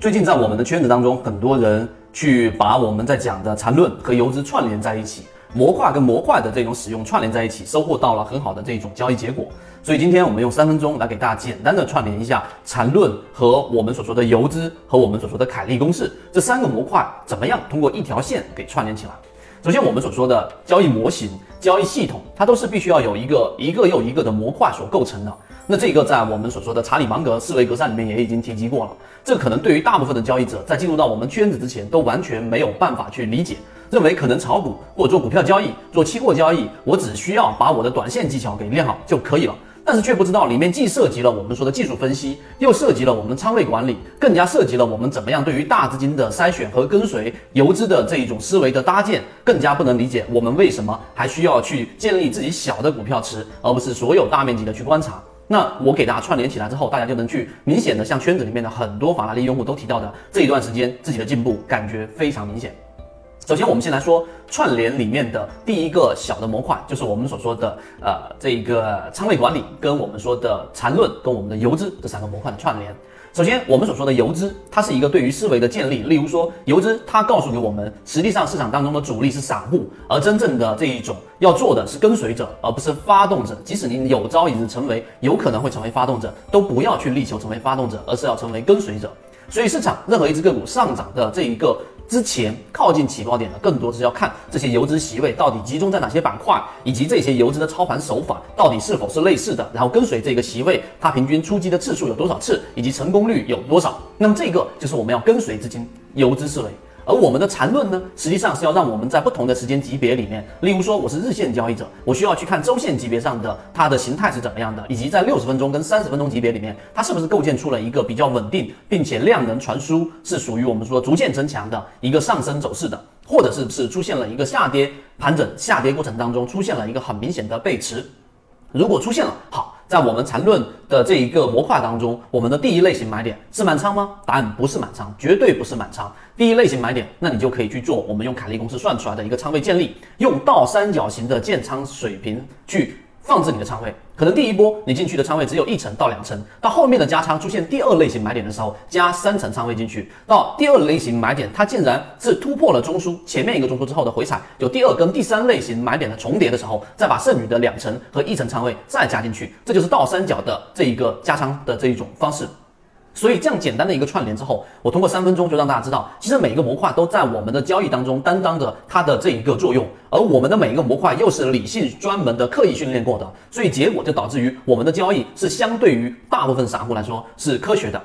最近在我们的圈子当中，很多人去把我们在讲的缠论和游资串联在一起，模块跟模块的这种使用串联在一起，收获到了很好的这种交易结果。所以今天我们用三分钟来给大家简单的串联一下缠论和我们所说的游资和我们所说的凯利公式这三个模块怎么样通过一条线给串联起来。首先我们所说的交易模型、交易系统，它都是必须要有一个一个又一个的模块所构成的。那这个在我们所说的查理芒格思维格栅里面也已经提及过了。这可能对于大部分的交易者在进入到我们圈子之前都完全没有办法去理解，认为可能炒股或做股票交易、做期货交易，我只需要把我的短线技巧给练好就可以了。但是却不知道里面既涉及了我们说的技术分析，又涉及了我们仓位管理，更加涉及了我们怎么样对于大资金的筛选和跟随、游资的这一种思维的搭建，更加不能理解我们为什么还需要去建立自己小的股票池，而不是所有大面积的去观察。那我给大家串联起来之后，大家就能去明显的像圈子里面的很多法拉利用户都提到的这一段时间自己的进步感觉非常明显。首先，我们先来说串联里面的第一个小的模块，就是我们所说的呃这个仓位管理跟我们说的缠论跟我们的游资这三个模块的串联。首先，我们所说的游资，它是一个对于思维的建立。例如说，游资它告诉给我们，实际上市场当中的主力是散户，而真正的这一种要做的是跟随者，而不是发动者。即使你有朝一日成为，有可能会成为发动者，都不要去力求成为发动者，而是要成为跟随者。所以，市场任何一只个股上涨的这一个。之前靠近起爆点的，更多是要看这些游资席位到底集中在哪些板块，以及这些游资的操盘手法到底是否是类似的，然后跟随这个席位，它平均出击的次数有多少次，以及成功率有多少。那么这个就是我们要跟随资金游资思维。而我们的缠论呢，实际上是要让我们在不同的时间级别里面，例如说我是日线交易者，我需要去看周线级别上的它的形态是怎么样的，以及在六十分钟跟三十分钟级别里面，它是不是构建出了一个比较稳定，并且量能传输是属于我们说逐渐增强的一个上升走势的，或者是是出现了一个下跌盘整下跌过程当中出现了一个很明显的背驰，如果出现了，好。在我们缠论的这一个模块当中，我们的第一类型买点是满仓吗？答案不是满仓，绝对不是满仓。第一类型买点，那你就可以去做我们用凯利公式算出来的一个仓位建立，用倒三角形的建仓水平去。放置你的仓位，可能第一波你进去的仓位只有一层到两层，到后面的加仓出现第二类型买点的时候，加三层仓位进去，到第二类型买点它竟然是突破了中枢前面一个中枢之后的回踩，有第二跟第三类型买点的重叠的时候，再把剩余的两层和一层仓位再加进去，这就是倒三角的这一个加仓的这一种方式。所以这样简单的一个串联之后，我通过三分钟就让大家知道，其实每一个模块都在我们的交易当中担当着它的这一个作用，而我们的每一个模块又是理性专门的刻意训练过的，所以结果就导致于我们的交易是相对于大部分散户来说是科学的。